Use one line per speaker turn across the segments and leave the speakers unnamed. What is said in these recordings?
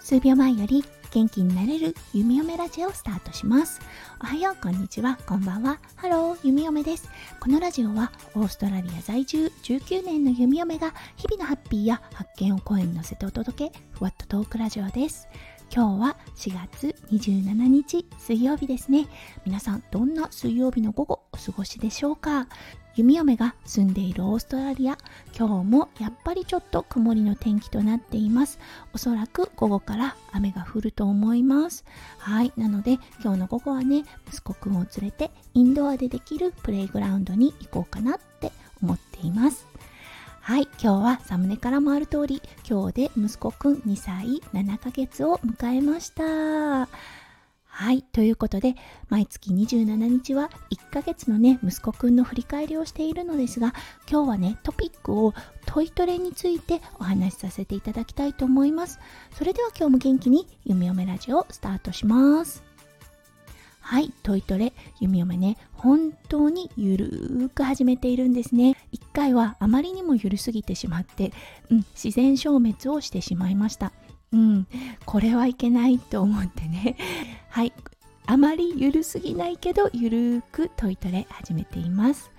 数秒前より元気になれる弓嫁ラジオをスタートします。おはよう、こんにちは、こんばんは。ハロー、弓嫁です。このラジオはオーストラリア在住19年の弓嫁が日々のハッピーや発見を声に乗せてお届け、ふわっとトークラジオです。今日は4月27日水曜日ですね。皆さんどんな水曜日の午後お過ごしでしょうか？弓嫁が住んでいるオーストラリア。今日もやっぱりちょっと曇りの天気となっています。おそらく午後から雨が降ると思います。はい。なので今日の午後はね息子くんを連れてインドアでできるプレイグラウンドに行こうかなって思っています。はい。今日はサムネからもある通り今日で息子くん2歳7ヶ月を迎えました。はい。ということで、毎月27日は1ヶ月のね、息子くんの振り返りをしているのですが、今日はね、トピックをトイトレについてお話しさせていただきたいと思います。それでは今日も元気に、ゆみおめラジオスタートします。はい、トイトレ、弓嫁ね、本当にゆるーく始めているんですね。一回はあまりにもゆるすぎてしまって、うん、自然消滅をしてしまいました。うん、これはいけないと思ってねはい。あまりゆるすぎないけどゆるーくトイトレ始めています。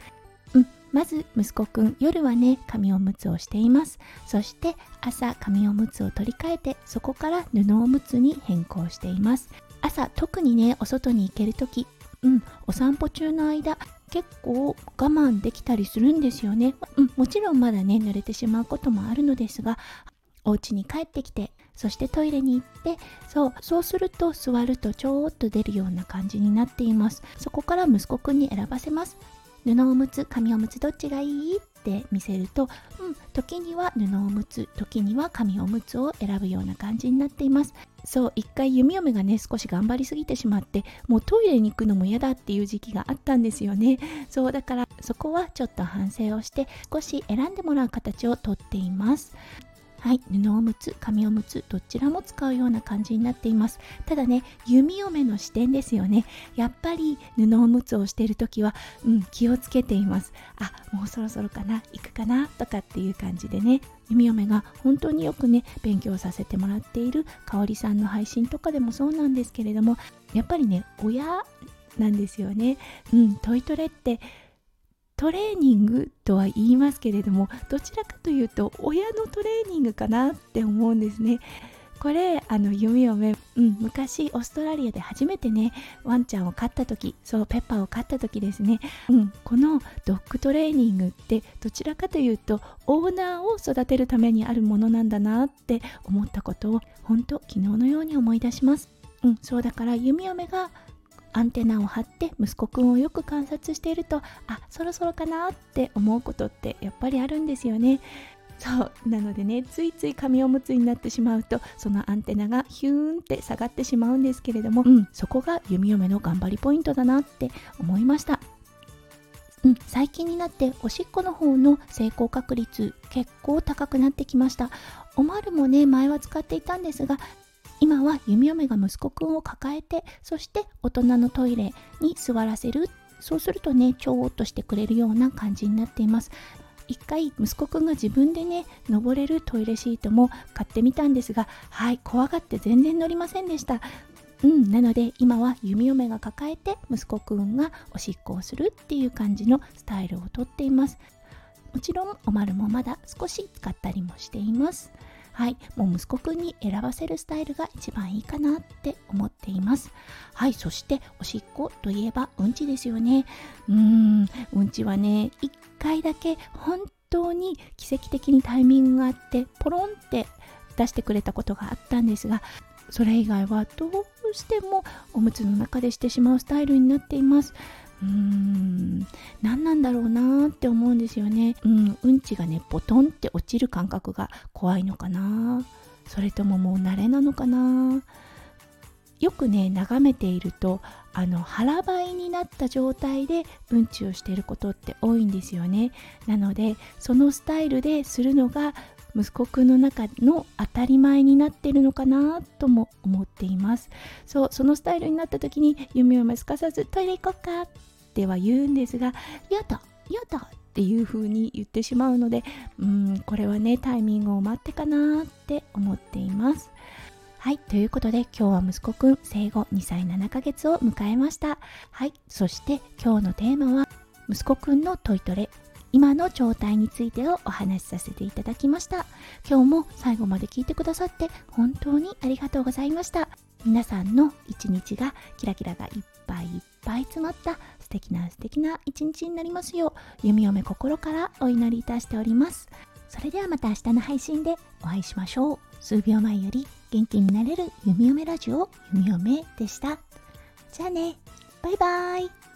うん。まず息子くん夜はね紙おむつをしています。そして朝紙おむつを取り替えてそこから布おむつに変更しています。朝特にねお外に行ける時うん。お散歩中の間結構我慢できたりするんですよね、うん、もちろんまだね濡れてしまうこともあるのですがお家に帰ってきてそしてトイレに行ってそうそうすると座るとちょーっと出るような感じになっています。そこから息子くんに選ばせます。布おむつ紙おむつどっちがいい？って見せると、うん、時には布おむつ時には紙おむつを選ぶような感じになっています。そう一回弓嫁がね少し頑張りすぎてしまってもうトイレに行くのも嫌だっていう時期があったんですよね。そうだからそこはちょっと反省をして少し選んでもらう形をとっています。はい布おむつ紙おむつどちらも使うような感じになっています。ただね弓嫁の視点ですよね。やっぱり布おむつをしている時はうん気をつけています。あもうそろそろかな行くかなとかっていう感じでね。弓嫁が本当によくね勉強させてもらっている香里さんの配信とかでもそうなんですけれどもやっぱりね親なんですよね。うんトイトレってトレーニングとは言いますけれどもどちらかというと親のトレーニングかなって思うんですね。これあの弓嫁、うん、昔オーストラリアで初めてねワンちゃんを飼った時そうペッパーを飼った時ですね、うん、このドッグトレーニングってどちらかというとオーナーを育てるためにあるものなんだなって思ったことを本当昨日のように思い出します、うん、そうだから弓嫁がアンテナを張って息子くんをよく観察しているとあそろそろかなって思うことってやっぱりあるんですよね。そうなのでねついつい紙おむつになってしまうとそのアンテナがヒューンって下がってしまうんですけれども、うん、そこが弓嫁の頑張りポイントだなって思いました。うん、最近になっておしっこの方の成功確率結構高くなってきました。おまるもね前は使っていたんですが今は弓嫁が息子くんを抱えてそして大人のトイレに座らせる。そうするとねちょーっとしてくれるような感じになっています。一回息子くんが自分でね登れるトイレシートも買ってみたんですがはい怖がって全然乗りませんでした。うんなので今は弓嫁が抱えて息子くんがおしっこをするっていう感じのスタイルをとっています。もちろんおまるもまだ少し使ったりもしています。はい、もう息子くんに選ばせるスタイルが一番いいかなって思っています。はい、そしておしっこといえばうんちですよね。うーん、うんちはね、1回だけ本当に奇跡的にタイミングがあってポロンって出してくれたことがあったんですがそれ以外はどうしてもおむつの中でしてしまうスタイルになっています。うーん。何なんだろうなって思うんですよね。うん。うんちがねボトンって落ちる感覚が怖いのかな。それとももう慣れなのかな。よくね眺めているとあの腹ばいになった状態でうんちをしていることって多いんですよね。なのでそのスタイルでするのが息子くんの中の当たり前になってるのかなとも思っています。そうそのスタイルになった時に弓嫁すかさずトイレ行こっか？っては言うんですがやだやだっっていう風に言ってしまうのでうんこれはねタイミングを待ってかなって思っています。はいということで今日は息子くん生後2歳7ヶ月を迎えました。はいそして今日のテーマは息子くんのトイトレ。今の状態についてをお話しさせていただきました。今日も最後まで聞いてくださって本当にありがとうございました。皆さんの一日がキラキラがいっぱいいっぱい詰まった素敵な素敵な一日になりますよう弓嫁心からお祈りいたしております。それではまた明日の配信でお会いしましょう。数秒前より元気になれる弓嫁ラジオ弓嫁でした。じゃあね。バイバイ。